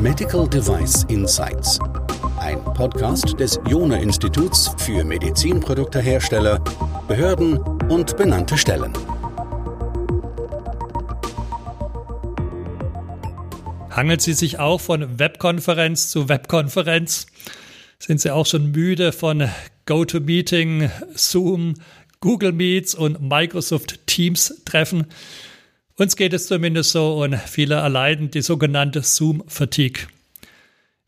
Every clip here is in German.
Medical Device Insights. Ein Podcast des Jona Instituts für Medizinproduktehersteller, Behörden und benannte Stellen. Hangelt Sie sich auch von Webkonferenz zu Webkonferenz? Sind Sie auch schon müde von GoToMeeting, Zoom, Google Meets und Microsoft Teams Treffen? Uns geht es zumindest so und viele erleiden die sogenannte Zoom-Fatigue.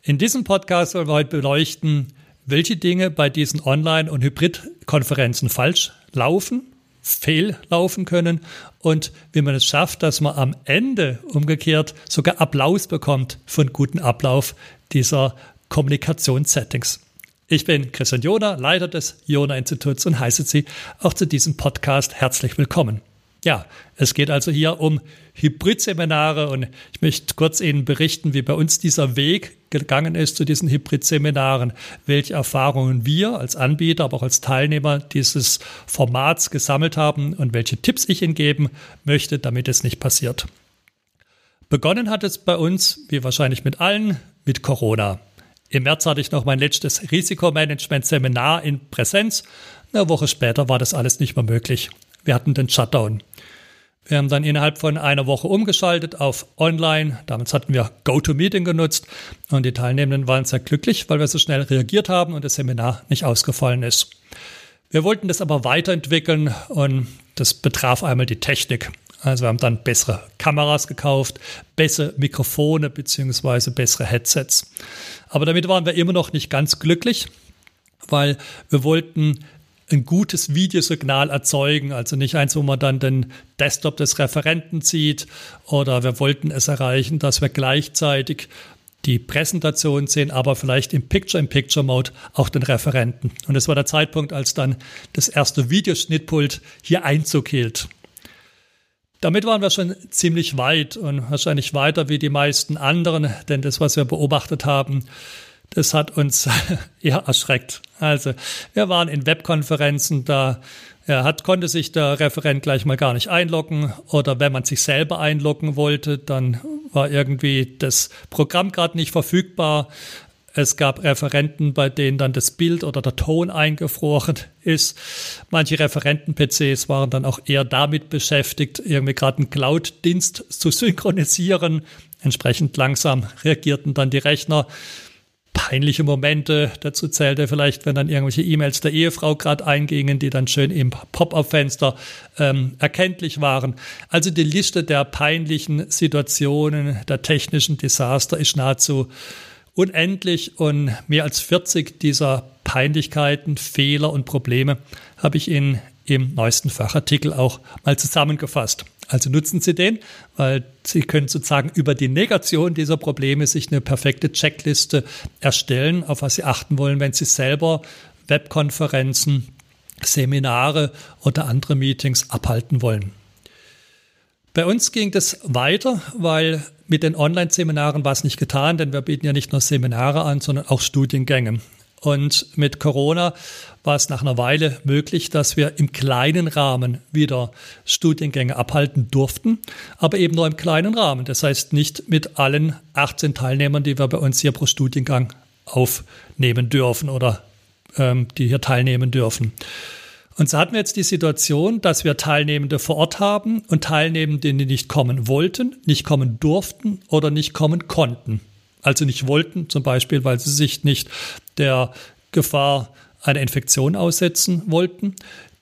In diesem Podcast wollen wir heute beleuchten, welche Dinge bei diesen Online- und Hybrid-Konferenzen falsch laufen, fehllaufen können und wie man es schafft, dass man am Ende umgekehrt sogar Applaus bekommt von guten Ablauf dieser Kommunikationssettings. Ich bin Christian Jona, Leiter des Jona Instituts und heiße Sie auch zu diesem Podcast herzlich willkommen. Ja, es geht also hier um Hybridseminare und ich möchte kurz Ihnen berichten, wie bei uns dieser Weg gegangen ist zu diesen Hybridseminaren, welche Erfahrungen wir als Anbieter, aber auch als Teilnehmer dieses Formats gesammelt haben und welche Tipps ich Ihnen geben möchte, damit es nicht passiert. Begonnen hat es bei uns, wie wahrscheinlich mit allen, mit Corona. Im März hatte ich noch mein letztes Risikomanagement-Seminar in Präsenz. Eine Woche später war das alles nicht mehr möglich. Wir hatten den Shutdown. Wir haben dann innerhalb von einer Woche umgeschaltet auf Online. Damals hatten wir GoToMeeting genutzt und die Teilnehmenden waren sehr glücklich, weil wir so schnell reagiert haben und das Seminar nicht ausgefallen ist. Wir wollten das aber weiterentwickeln und das betraf einmal die Technik. Also wir haben dann bessere Kameras gekauft, bessere Mikrofone bzw. bessere Headsets. Aber damit waren wir immer noch nicht ganz glücklich, weil wir wollten ein gutes Videosignal erzeugen. Also nicht eins, wo man dann den Desktop des Referenten sieht oder wir wollten es erreichen, dass wir gleichzeitig die Präsentation sehen, aber vielleicht im Picture-in-Picture-Mode auch den Referenten. Und es war der Zeitpunkt, als dann das erste Videoschnittpult hier Einzug hielt. Damit waren wir schon ziemlich weit und wahrscheinlich weiter wie die meisten anderen, denn das, was wir beobachtet haben, das hat uns eher erschreckt. Also wir waren in Webkonferenzen, da ja, hat, konnte sich der Referent gleich mal gar nicht einloggen oder wenn man sich selber einloggen wollte, dann war irgendwie das Programm gerade nicht verfügbar. Es gab Referenten, bei denen dann das Bild oder der Ton eingefroren ist. Manche Referenten-PCs waren dann auch eher damit beschäftigt, irgendwie gerade einen Cloud-Dienst zu synchronisieren. Entsprechend langsam reagierten dann die Rechner peinliche Momente. Dazu zählte vielleicht, wenn dann irgendwelche E-Mails der Ehefrau gerade eingingen, die dann schön im Pop-up-Fenster ähm, erkenntlich waren. Also die Liste der peinlichen Situationen, der technischen Desaster ist nahezu unendlich und mehr als 40 dieser Peinlichkeiten, Fehler und Probleme habe ich Ihnen im neuesten Fachartikel auch mal zusammengefasst. Also nutzen Sie den, weil Sie können sozusagen über die Negation dieser Probleme sich eine perfekte Checkliste erstellen, auf was Sie achten wollen, wenn Sie selber Webkonferenzen, Seminare oder andere Meetings abhalten wollen. Bei uns ging das weiter, weil mit den Online-Seminaren war es nicht getan, denn wir bieten ja nicht nur Seminare an, sondern auch Studiengänge. Und mit Corona war es nach einer Weile möglich, dass wir im kleinen Rahmen wieder Studiengänge abhalten durften, aber eben nur im kleinen Rahmen. Das heißt nicht mit allen 18 Teilnehmern, die wir bei uns hier pro Studiengang aufnehmen dürfen oder ähm, die hier teilnehmen dürfen. Und so hatten wir jetzt die Situation, dass wir Teilnehmende vor Ort haben und Teilnehmende, die nicht kommen wollten, nicht kommen durften oder nicht kommen konnten also nicht wollten, zum Beispiel, weil sie sich nicht der Gefahr einer Infektion aussetzen wollten,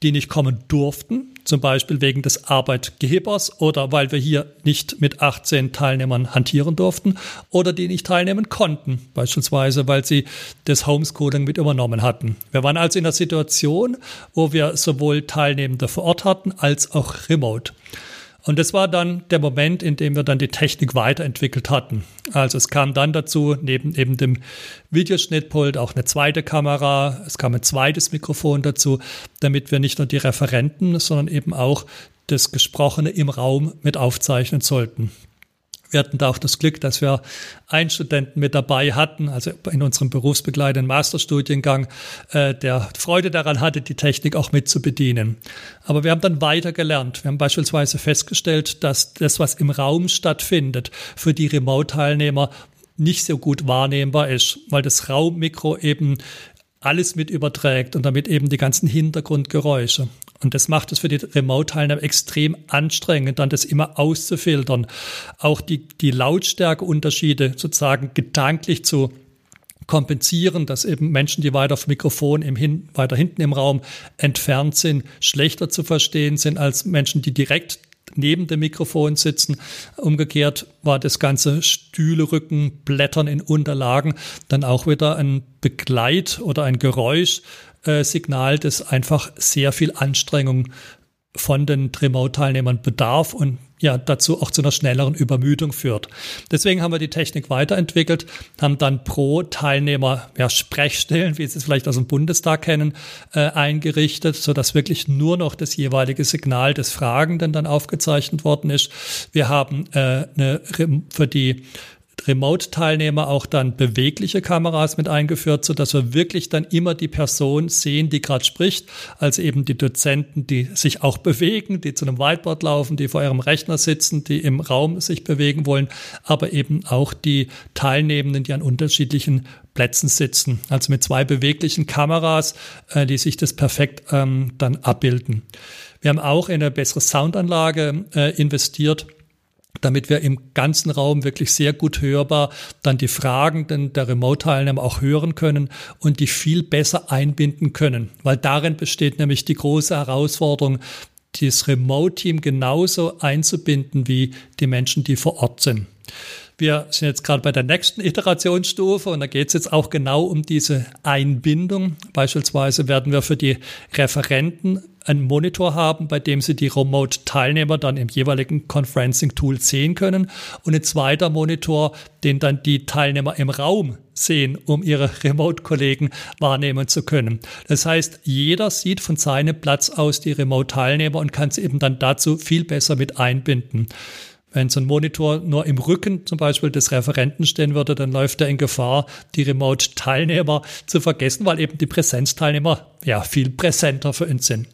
die nicht kommen durften, zum Beispiel wegen des Arbeitgebers oder weil wir hier nicht mit 18 Teilnehmern hantieren durften oder die nicht teilnehmen konnten, beispielsweise weil sie das Homeschooling mit übernommen hatten. Wir waren also in der Situation, wo wir sowohl Teilnehmende vor Ort hatten als auch remote. Und das war dann der Moment, in dem wir dann die Technik weiterentwickelt hatten. Also es kam dann dazu, neben eben dem Videoschnittpult auch eine zweite Kamera, es kam ein zweites Mikrofon dazu, damit wir nicht nur die Referenten, sondern eben auch das Gesprochene im Raum mit aufzeichnen sollten. Wir hatten da auch das Glück, dass wir einen Studenten mit dabei hatten, also in unserem berufsbegleitenden Masterstudiengang, äh, der Freude daran hatte, die Technik auch mit zu bedienen. Aber wir haben dann weiter gelernt. Wir haben beispielsweise festgestellt, dass das, was im Raum stattfindet, für die Remote-Teilnehmer nicht so gut wahrnehmbar ist, weil das Raummikro eben alles mit überträgt und damit eben die ganzen Hintergrundgeräusche. Und das macht es für die Remote-Teilnehmer extrem anstrengend, dann das immer auszufiltern. Auch die, die Lautstärkeunterschiede sozusagen gedanklich zu kompensieren, dass eben Menschen, die weiter auf Mikrofon im Hin, weiter hinten im Raum entfernt sind, schlechter zu verstehen sind als Menschen, die direkt neben dem Mikrofon sitzen. Umgekehrt war das ganze Stühle, Rücken, Blättern in Unterlagen dann auch wieder ein Begleit- oder ein Geräuschsignal, das einfach sehr viel Anstrengung von den Remote-Teilnehmern bedarf und ja dazu auch zu einer schnelleren Übermüdung führt. Deswegen haben wir die Technik weiterentwickelt, haben dann pro Teilnehmer ja, Sprechstellen, wie Sie es vielleicht aus dem Bundestag kennen, äh, eingerichtet, so dass wirklich nur noch das jeweilige Signal des Fragenden dann aufgezeichnet worden ist. Wir haben äh, eine, für die Remote-Teilnehmer auch dann bewegliche Kameras mit eingeführt, so dass wir wirklich dann immer die Person sehen, die gerade spricht, also eben die Dozenten, die sich auch bewegen, die zu einem Whiteboard laufen, die vor ihrem Rechner sitzen, die im Raum sich bewegen wollen, aber eben auch die Teilnehmenden, die an unterschiedlichen Plätzen sitzen, also mit zwei beweglichen Kameras, äh, die sich das perfekt ähm, dann abbilden. Wir haben auch in eine bessere Soundanlage äh, investiert damit wir im ganzen Raum wirklich sehr gut hörbar dann die Fragen der Remote-Teilnehmer auch hören können und die viel besser einbinden können. Weil darin besteht nämlich die große Herausforderung, das Remote-Team genauso einzubinden wie die Menschen, die vor Ort sind. Wir sind jetzt gerade bei der nächsten Iterationsstufe und da geht es jetzt auch genau um diese Einbindung. Beispielsweise werden wir für die Referenten einen Monitor haben, bei dem sie die Remote-Teilnehmer dann im jeweiligen Conferencing-Tool sehen können und ein zweiter Monitor, den dann die Teilnehmer im Raum sehen, um ihre Remote-Kollegen wahrnehmen zu können. Das heißt, jeder sieht von seinem Platz aus die Remote-Teilnehmer und kann sie eben dann dazu viel besser mit einbinden. Wenn so ein Monitor nur im Rücken zum Beispiel des Referenten stehen würde, dann läuft er in Gefahr, die Remote-Teilnehmer zu vergessen, weil eben die Präsenzteilnehmer ja viel präsenter für uns sind.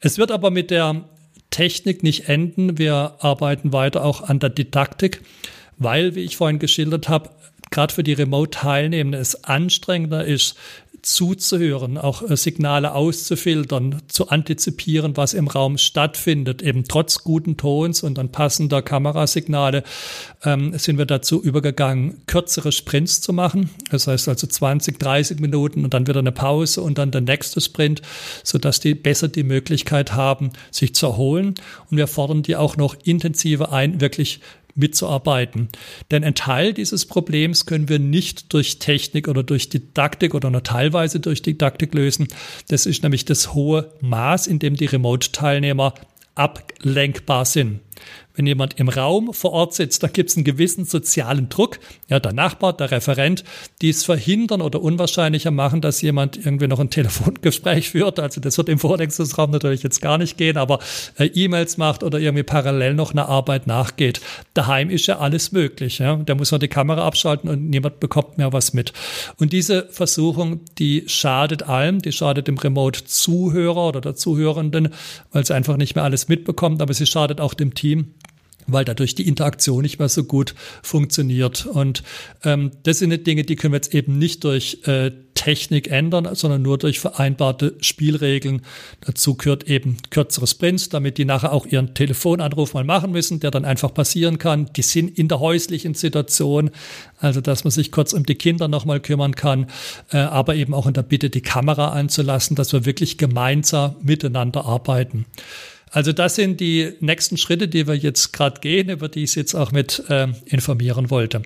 Es wird aber mit der Technik nicht enden. Wir arbeiten weiter auch an der Didaktik, weil, wie ich vorhin geschildert habe, gerade für die Remote-Teilnehmenden es anstrengender ist, zuzuhören, auch äh, Signale auszufiltern, zu antizipieren, was im Raum stattfindet, eben trotz guten Tons und dann passender Kamerasignale, ähm, sind wir dazu übergegangen, kürzere Sprints zu machen. Das heißt also 20, 30 Minuten und dann wieder eine Pause und dann der nächste Sprint, sodass die besser die Möglichkeit haben, sich zu erholen. Und wir fordern die auch noch intensiver ein, wirklich mitzuarbeiten. Denn ein Teil dieses Problems können wir nicht durch Technik oder durch Didaktik oder nur teilweise durch Didaktik lösen. Das ist nämlich das hohe Maß, in dem die Remote-Teilnehmer ablenkbar sind. Wenn jemand im Raum vor Ort sitzt, da gibt es einen gewissen sozialen Druck. Ja, der Nachbar, der Referent, die es verhindern oder unwahrscheinlicher machen, dass jemand irgendwie noch ein Telefongespräch führt. Also das wird im Vorlesungsraum natürlich jetzt gar nicht gehen, aber äh, E-Mails macht oder irgendwie parallel noch eine Arbeit nachgeht. Daheim ist ja alles möglich. Ja? Da muss man die Kamera abschalten und niemand bekommt mehr was mit. Und diese Versuchung, die schadet allem, die schadet dem Remote-Zuhörer oder der Zuhörenden, weil sie einfach nicht mehr alles mitbekommt, aber sie schadet auch dem Team weil dadurch die Interaktion nicht mehr so gut funktioniert. Und ähm, das sind die Dinge, die können wir jetzt eben nicht durch äh, Technik ändern, sondern nur durch vereinbarte Spielregeln. Dazu gehört eben kürzere Sprints, damit die nachher auch ihren Telefonanruf mal machen müssen, der dann einfach passieren kann. Die sind in der häuslichen Situation, also dass man sich kurz um die Kinder nochmal kümmern kann, äh, aber eben auch in der Bitte, die Kamera anzulassen, dass wir wirklich gemeinsam miteinander arbeiten. Also das sind die nächsten Schritte, die wir jetzt gerade gehen, über die ich jetzt auch mit äh, informieren wollte.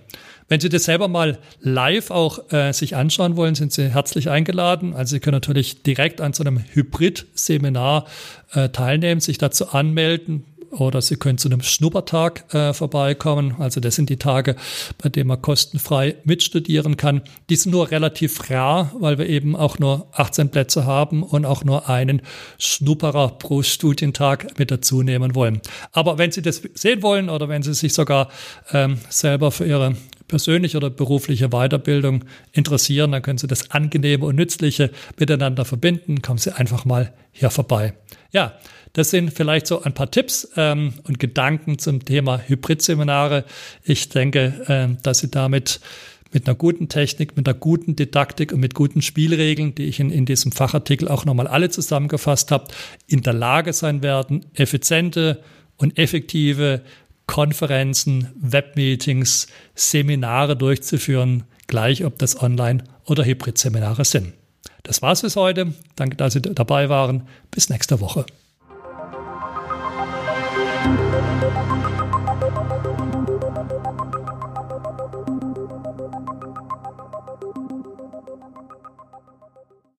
Wenn Sie das selber mal live auch äh, sich anschauen wollen, sind Sie herzlich eingeladen. Also Sie können natürlich direkt an so einem Hybrid-Seminar äh, teilnehmen, sich dazu anmelden oder Sie können zu einem Schnuppertag äh, vorbeikommen. Also das sind die Tage, bei denen man kostenfrei mitstudieren kann. Die sind nur relativ rar, weil wir eben auch nur 18 Plätze haben und auch nur einen Schnupperer pro Studientag mit dazu nehmen wollen. Aber wenn Sie das sehen wollen oder wenn Sie sich sogar ähm, selber für Ihre persönliche oder berufliche Weiterbildung interessieren, dann können Sie das Angenehme und Nützliche miteinander verbinden. Kommen Sie einfach mal hier vorbei. Ja, das sind vielleicht so ein paar Tipps ähm, und Gedanken zum Thema Hybridseminare. Ich denke, äh, dass Sie damit mit einer guten Technik, mit einer guten Didaktik und mit guten Spielregeln, die ich in, in diesem Fachartikel auch nochmal alle zusammengefasst habe, in der Lage sein werden, effiziente und effektive Konferenzen, Webmeetings, Seminare durchzuführen, gleich ob das Online- oder Hybrid-Seminare sind. Das war's für heute. Danke, dass Sie dabei waren. Bis nächste Woche.